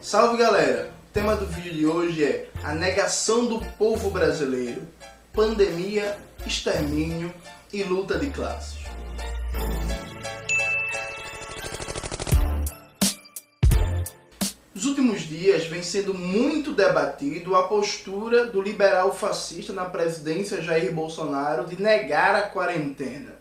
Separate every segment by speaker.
Speaker 1: Salve galera! O tema do vídeo de hoje é a negação do povo brasileiro, pandemia, extermínio e luta de classes. Nos últimos dias vem sendo muito debatido a postura do liberal fascista na presidência Jair Bolsonaro de negar a quarentena.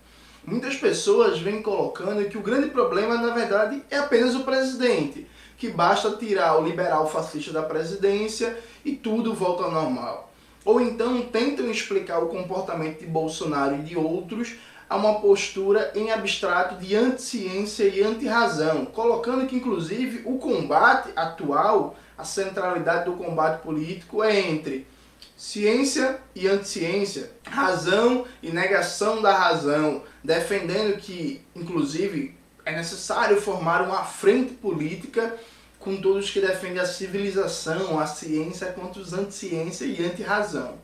Speaker 1: Muitas pessoas vêm colocando que o grande problema, na verdade, é apenas o presidente, que basta tirar o liberal fascista da presidência e tudo volta ao normal. Ou então tentam explicar o comportamento de Bolsonaro e de outros a uma postura em abstrato de anti-ciência e anti-razão, colocando que inclusive o combate atual, a centralidade do combate político é entre ciência e anti-ciência, razão e negação da razão, defendendo que inclusive é necessário formar uma frente política com todos que defendem a civilização, a ciência contra os anti-ciência e anti-razão.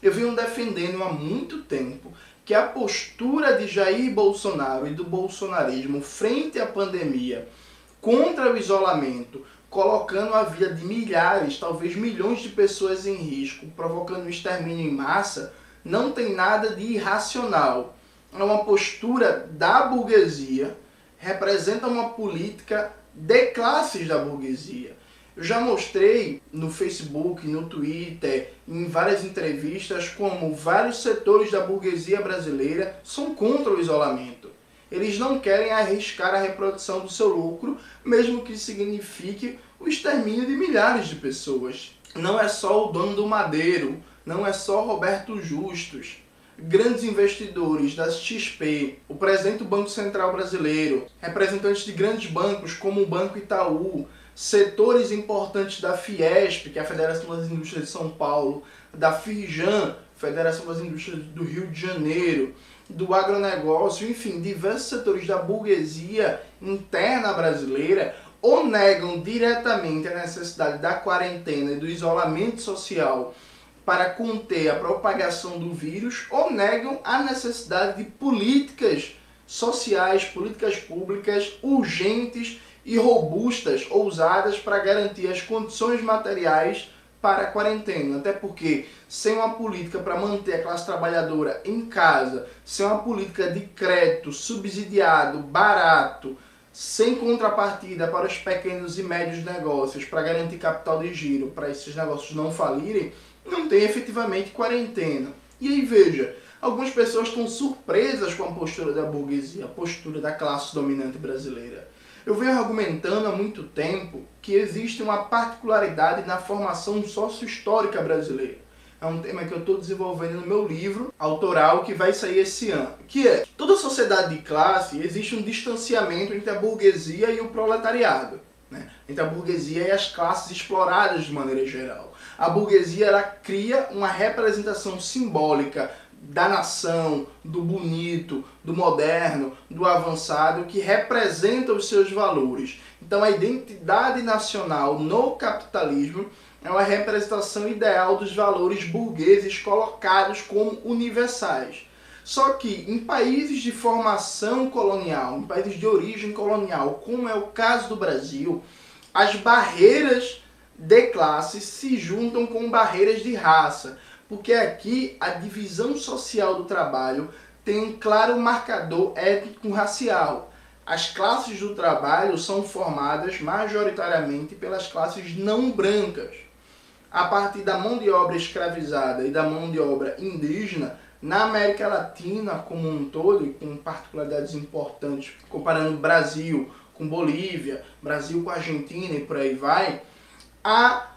Speaker 1: Eu venho defendendo há muito tempo que a postura de Jair Bolsonaro e do bolsonarismo frente à pandemia, contra o isolamento, colocando a vida de milhares, talvez milhões de pessoas em risco, provocando um extermínio em massa, não tem nada de irracional. É uma postura da burguesia, representa uma política de classes da burguesia. Eu já mostrei no Facebook, no Twitter, em várias entrevistas, como vários setores da burguesia brasileira são contra o isolamento. Eles não querem arriscar a reprodução do seu lucro, mesmo que signifique o extermínio de milhares de pessoas. Não é só o dono do Madeiro, não é só Roberto Justus. Grandes investidores da XP, o presidente do Banco Central Brasileiro, representantes de grandes bancos como o Banco Itaú, setores importantes da Fiesp, que é a Federação das Indústrias de São Paulo, da Firjan, Federação das Indústrias do Rio de Janeiro, do agronegócio, enfim, diversos setores da burguesia interna brasileira ou negam diretamente a necessidade da quarentena e do isolamento social para conter a propagação do vírus ou negam a necessidade de políticas sociais, políticas públicas urgentes e robustas, ousadas para garantir as condições materiais para a quarentena. Até porque, sem uma política para manter a classe trabalhadora em casa, sem uma política de crédito subsidiado, barato, sem contrapartida para os pequenos e médios negócios, para garantir capital de giro, para esses negócios não falirem, não tem efetivamente quarentena. E aí veja, algumas pessoas estão surpresas com a postura da burguesia, a postura da classe dominante brasileira. Eu venho argumentando há muito tempo que existe uma particularidade na formação sócio-histórica brasileira. É um tema que eu estou desenvolvendo no meu livro autoral que vai sair esse ano. Que é, toda sociedade de classe existe um distanciamento entre a burguesia e o proletariado. Né? Entre a burguesia e as classes exploradas de maneira geral. A burguesia ela cria uma representação simbólica da nação, do bonito, do moderno, do avançado, que representa os seus valores. Então a identidade nacional no capitalismo é uma representação ideal dos valores burgueses colocados como universais. Só que em países de formação colonial, em países de origem colonial, como é o caso do Brasil, as barreiras de classe se juntam com barreiras de raça porque aqui a divisão social do trabalho tem um claro marcador étnico-racial. As classes do trabalho são formadas majoritariamente pelas classes não brancas. A partir da mão de obra escravizada e da mão de obra indígena, na América Latina como um todo, e com particularidades importantes, comparando Brasil com Bolívia, Brasil com Argentina e por aí vai, há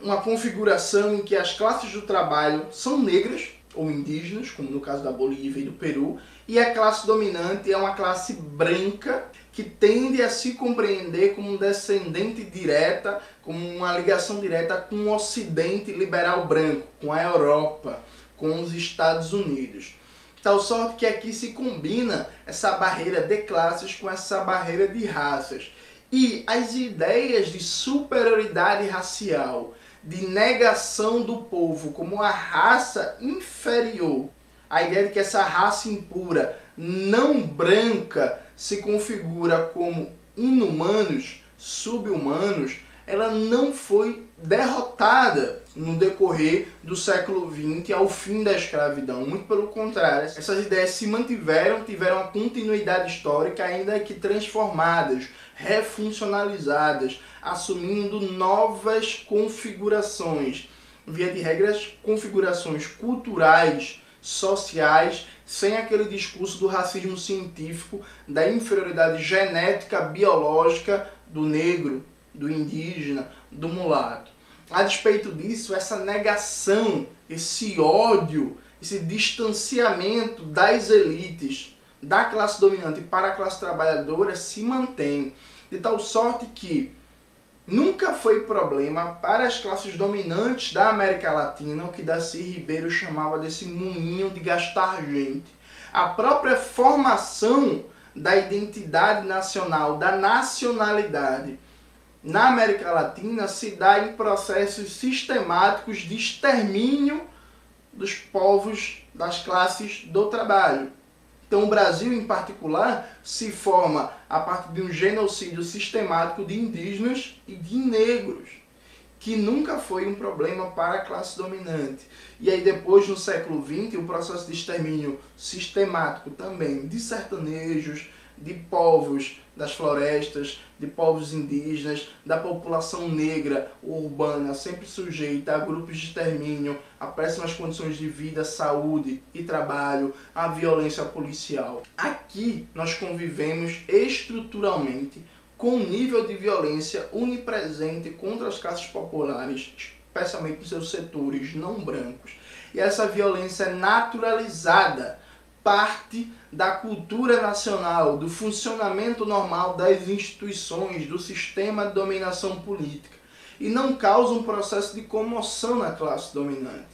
Speaker 1: uma configuração em que as classes do trabalho são negras ou indígenas, como no caso da Bolívia e do Peru, e a classe dominante é uma classe branca que tende a se compreender como um descendente direta, como uma ligação direta com o Ocidente liberal branco, com a Europa, com os Estados Unidos. Tal sorte que aqui se combina essa barreira de classes com essa barreira de raças. E as ideias de superioridade racial de negação do povo como uma raça inferior, a ideia de que essa raça impura, não branca, se configura como inumanos, subhumanos, ela não foi derrotada no decorrer do século XX ao fim da escravidão. Muito pelo contrário, essas ideias se mantiveram, tiveram uma continuidade histórica, ainda que transformadas, refuncionalizadas, assumindo novas configurações. Via de regras, configurações culturais, sociais, sem aquele discurso do racismo científico, da inferioridade genética, biológica do negro, do indígena, do mulato. A despeito disso, essa negação, esse ódio, esse distanciamento das elites, da classe dominante para a classe trabalhadora se mantém. De tal sorte que nunca foi problema para as classes dominantes da América Latina o que Darcy Ribeiro chamava desse moinho de gastar gente. A própria formação da identidade nacional, da nacionalidade na América Latina se dá em processos sistemáticos de extermínio dos povos das classes do trabalho. Então, o Brasil, em particular, se forma a partir de um genocídio sistemático de indígenas e de negros, que nunca foi um problema para a classe dominante. E aí, depois, no século XX, o processo de extermínio sistemático também de sertanejos, de povos das florestas, de povos indígenas, da população negra urbana, sempre sujeita a grupos de extermínio, a péssimas condições de vida, saúde e trabalho, a violência policial. Aqui nós convivemos estruturalmente com um nível de violência unipresente contra as classes populares, especialmente nos seus setores não brancos. E essa violência é naturalizada parte da cultura nacional, do funcionamento normal das instituições, do sistema de dominação política. E não causa um processo de comoção na classe dominante.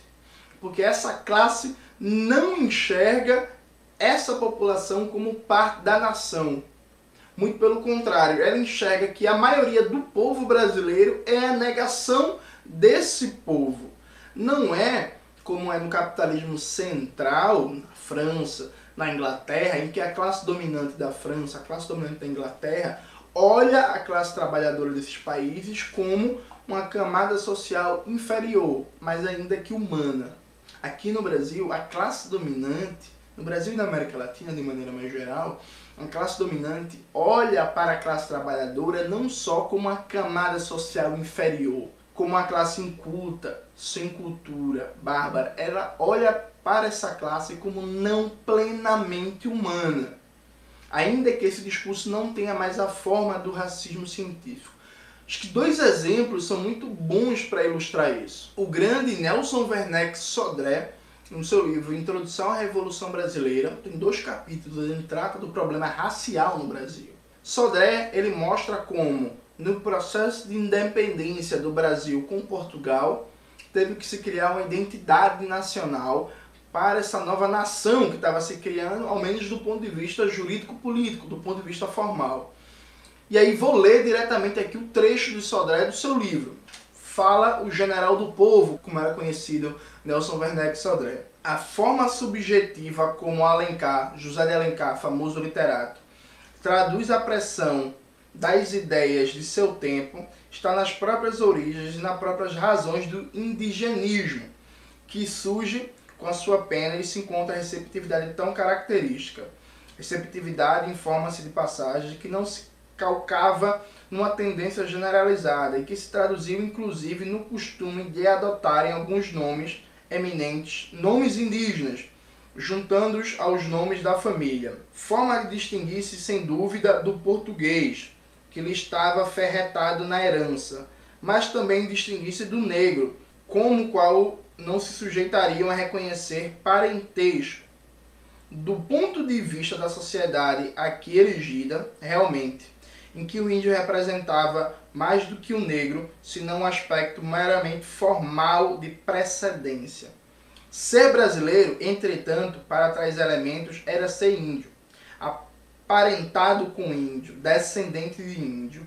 Speaker 1: Porque essa classe não enxerga essa população como parte da nação. Muito pelo contrário, ela enxerga que a maioria do povo brasileiro é a negação desse povo. Não é como é no capitalismo central, na França, na Inglaterra, em que a classe dominante da França, a classe dominante da Inglaterra, olha a classe trabalhadora desses países como uma camada social inferior, mas ainda que humana. Aqui no Brasil, a classe dominante, no Brasil e na América Latina de maneira mais geral, a classe dominante olha para a classe trabalhadora não só como uma camada social inferior, como uma classe inculta, sem cultura, bárbara. Ela olha para essa classe como não plenamente humana, ainda que esse discurso não tenha mais a forma do racismo científico. Acho que dois exemplos são muito bons para ilustrar isso. O grande Nelson Werneck Sodré, no seu livro Introdução à Revolução Brasileira, tem dois capítulos, ele trata do problema racial no Brasil. Sodré, ele mostra como no processo de independência do Brasil com Portugal, teve que se criar uma identidade nacional para essa nova nação que estava se criando, ao menos do ponto de vista jurídico-político, do ponto de vista formal. E aí vou ler diretamente aqui o trecho de Sodré do seu livro. Fala o general do povo, como era conhecido Nelson Werneck Sodré. A forma subjetiva como Alencar, José de Alencar, famoso literato, traduz a pressão das ideias de seu tempo está nas próprias origens e nas próprias razões do indigenismo, que surge com a sua pena e se encontra a receptividade tão característica. Receptividade informa-se de passagem que não se calcava numa tendência generalizada e que se traduziu inclusive no costume de adotarem alguns nomes eminentes, nomes indígenas, juntando-os aos nomes da família. Forma de distinguir-se sem dúvida do português, que lhe estava ferretado na herança, mas também distinguir-se do negro, como qual não se sujeitariam a reconhecer parentesco. Do ponto de vista da sociedade aqui elegida, realmente, em que o índio representava mais do que o negro, senão um aspecto meramente formal de precedência. Ser brasileiro, entretanto, para tais elementos, era ser índio, aparentado com índio, descendente de índio,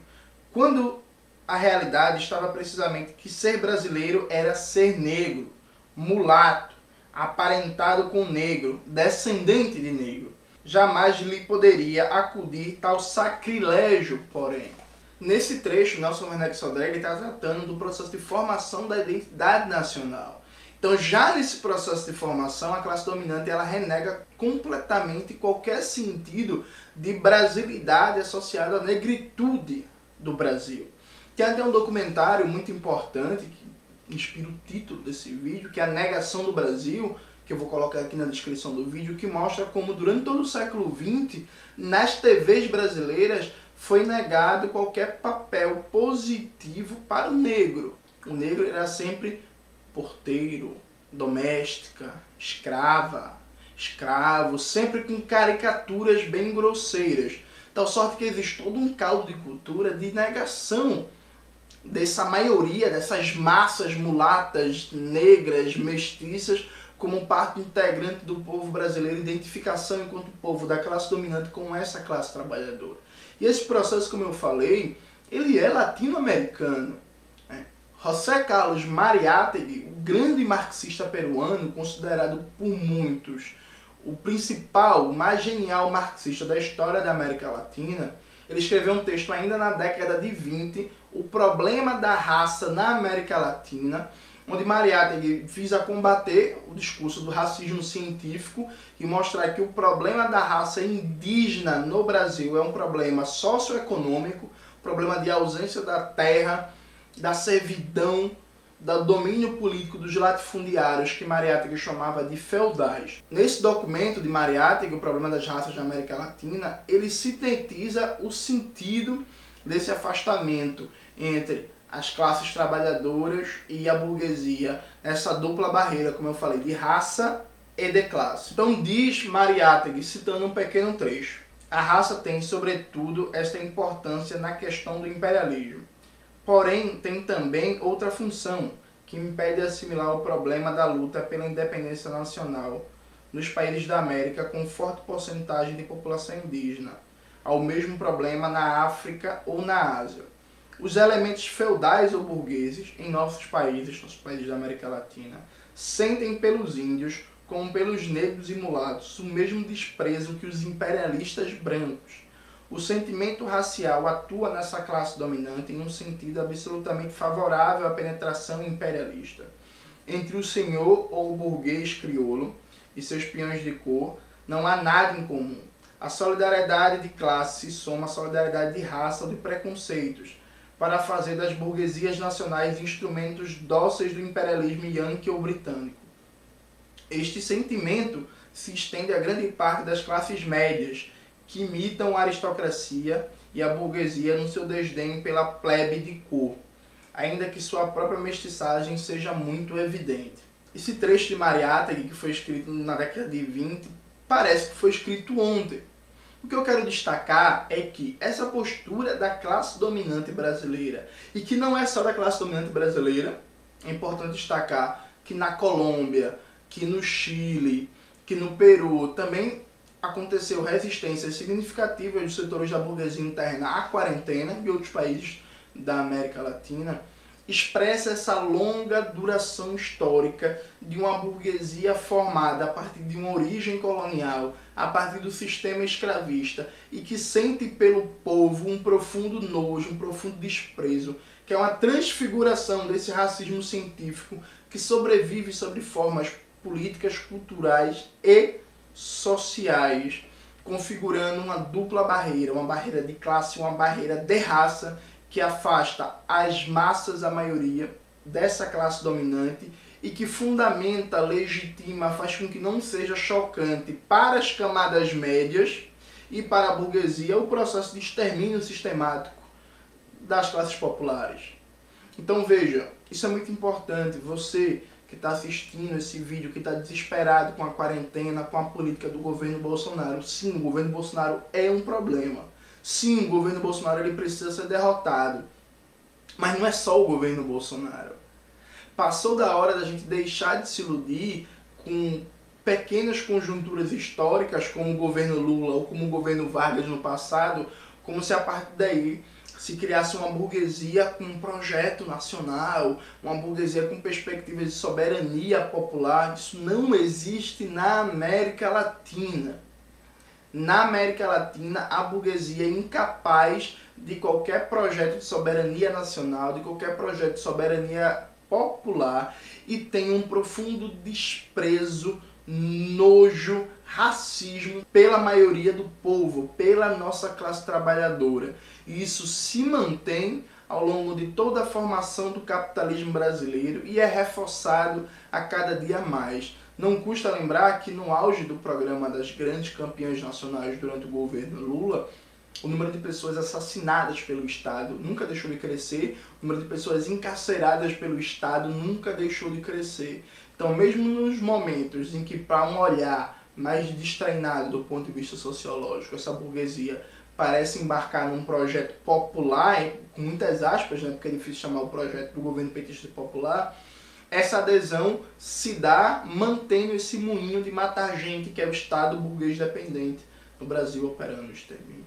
Speaker 1: quando a realidade estava precisamente que ser brasileiro era ser negro, mulato, aparentado com negro, descendente de negro. Jamais lhe poderia acudir tal sacrilégio, porém. Nesse trecho, Nelson Werneck Sodré está tratando do processo de formação da identidade nacional. Então, já nesse processo de formação, a classe dominante ela renega completamente qualquer sentido de brasilidade associado à negritude do Brasil. Tem até um documentário muito importante que inspira o título desse vídeo, que é A Negação do Brasil, que eu vou colocar aqui na descrição do vídeo, que mostra como durante todo o século XX, nas TVs brasileiras, foi negado qualquer papel positivo para o negro. O negro era sempre porteiro, doméstica, escrava, escravo, sempre com caricaturas bem grosseiras. Tal sorte que existe todo um caldo de cultura de negação dessa maioria, dessas massas mulatas, negras, mestiças, como parte integrante do povo brasileiro, identificação enquanto povo da classe dominante com essa classe trabalhadora. E esse processo, como eu falei, ele é latino-americano. José Carlos Mariátegui, o grande marxista peruano, considerado por muitos o principal, o mais genial marxista da história da América Latina, ele escreveu um texto ainda na década de 20, O Problema da Raça na América Latina, onde Mariátegui visa combater o discurso do racismo científico e mostrar que o problema da raça indígena no Brasil é um problema socioeconômico, problema de ausência da terra, da servidão, do domínio político dos latifundiários que Mariátegui chamava de feudais. Nesse documento de Mariátegui, o problema das raças na América Latina, ele sintetiza o sentido desse afastamento entre as classes trabalhadoras e a burguesia, essa dupla barreira, como eu falei, de raça e de classe. Então diz Mariátegui, citando um pequeno trecho, a raça tem, sobretudo, esta importância na questão do imperialismo. Porém, tem também outra função, que impede assimilar o problema da luta pela independência nacional nos países da América com forte porcentagem de população indígena, ao mesmo problema na África ou na Ásia os elementos feudais ou burgueses em nossos países, nossos países da América Latina, sentem pelos índios como pelos negros e mulatos o mesmo desprezo que os imperialistas brancos. O sentimento racial atua nessa classe dominante em um sentido absolutamente favorável à penetração imperialista. Entre o senhor ou o burguês crioulo e seus peões de cor, não há nada em comum. A solidariedade de classe se soma à solidariedade de raça ou de preconceitos, para fazer das burguesias nacionais instrumentos dóceis do imperialismo yankee ou britânico. Este sentimento se estende a grande parte das classes médias, que imitam a aristocracia e a burguesia no seu desdém pela plebe de cor, ainda que sua própria mestiçagem seja muito evidente. Esse trecho de Mariátegui, que foi escrito na década de 20, parece que foi escrito ontem, o que eu quero destacar é que essa postura da classe dominante brasileira, e que não é só da classe dominante brasileira, é importante destacar que na Colômbia, que no Chile, que no Peru também aconteceu resistências significativas dos setores da burguesia interna à quarentena e outros países da América Latina. Expressa essa longa duração histórica de uma burguesia formada a partir de uma origem colonial, a partir do sistema escravista e que sente pelo povo um profundo nojo, um profundo desprezo, que é uma transfiguração desse racismo científico que sobrevive sobre formas políticas, culturais e sociais, configurando uma dupla barreira, uma barreira de classe, uma barreira de raça que afasta as massas, a maioria, dessa classe dominante e que fundamenta, legitima, faz com que não seja chocante para as camadas médias e para a burguesia o processo de extermínio sistemático das classes populares. Então veja, isso é muito importante. Você que está assistindo esse vídeo, que está desesperado com a quarentena, com a política do governo Bolsonaro. Sim, o governo Bolsonaro é um problema. Sim, o governo Bolsonaro ele precisa ser derrotado. Mas não é só o governo Bolsonaro. Passou da hora da gente deixar de se iludir com pequenas conjunturas históricas, como o governo Lula ou como o governo Vargas no passado, como se a partir daí se criasse uma burguesia com um projeto nacional, uma burguesia com perspectivas de soberania popular. Isso não existe na América Latina. na América Latina, a burguesia é incapaz de qualquer projeto de soberania nacional, de qualquer projeto de soberania popular e tem um profundo desprezo, nojo, racismo pela maioria do povo, pela nossa classe trabalhadora. E isso se mantém ao longo de toda a formação do capitalismo brasileiro e é reforçado a cada dia mais. Não custa lembrar que no auge do programa das grandes campeãs nacionais durante o governo Lula, o número de pessoas assassinadas pelo Estado nunca deixou de crescer, o número de pessoas encarceradas pelo Estado nunca deixou de crescer. Então, mesmo nos momentos em que, para um olhar mais destreinado do ponto de vista sociológico, essa burguesia parece embarcar num projeto popular, com muitas aspas, né, porque é difícil chamar o projeto do governo petista de popular, essa adesão se dá mantendo esse moinho de matar gente que é o Estado burguês dependente no Brasil operando o extermínio.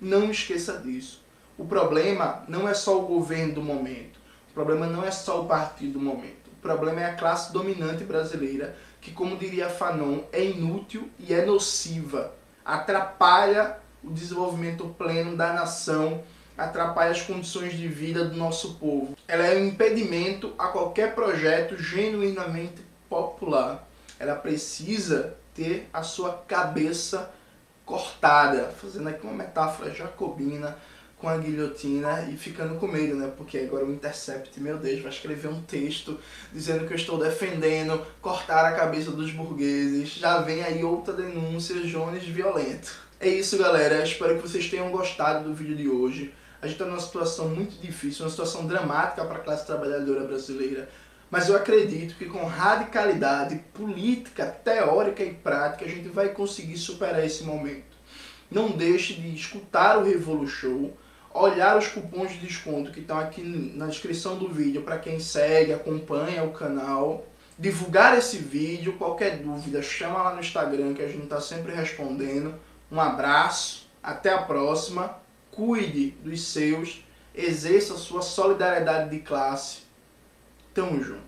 Speaker 1: Não esqueça disso. O problema não é só o governo do momento. O problema não é só o partido do momento. O problema é a classe dominante brasileira, que, como diria Fanon, é inútil e é nociva. Atrapalha o desenvolvimento pleno da nação atrapalha as condições de vida do nosso povo. Ela é um impedimento a qualquer projeto genuinamente popular. Ela precisa ter a sua cabeça cortada, fazendo aqui uma metáfora jacobina com a guilhotina e ficando com medo, né? Porque agora o Intercept, meu Deus, vai escrever um texto dizendo que eu estou defendendo cortar a cabeça dos burgueses. Já vem aí outra denúncia, Jones violento. É isso, galera. Espero que vocês tenham gostado do vídeo de hoje. A gente está numa situação muito difícil, uma situação dramática para a classe trabalhadora brasileira. Mas eu acredito que com radicalidade política, teórica e prática a gente vai conseguir superar esse momento. Não deixe de escutar o Revolu Show, olhar os cupons de desconto que estão aqui na descrição do vídeo para quem segue, acompanha o canal. Divulgar esse vídeo, qualquer dúvida, chama lá no Instagram que a gente está sempre respondendo. Um abraço, até a próxima cuide dos seus, exerça sua solidariedade de classe. Tamo junto.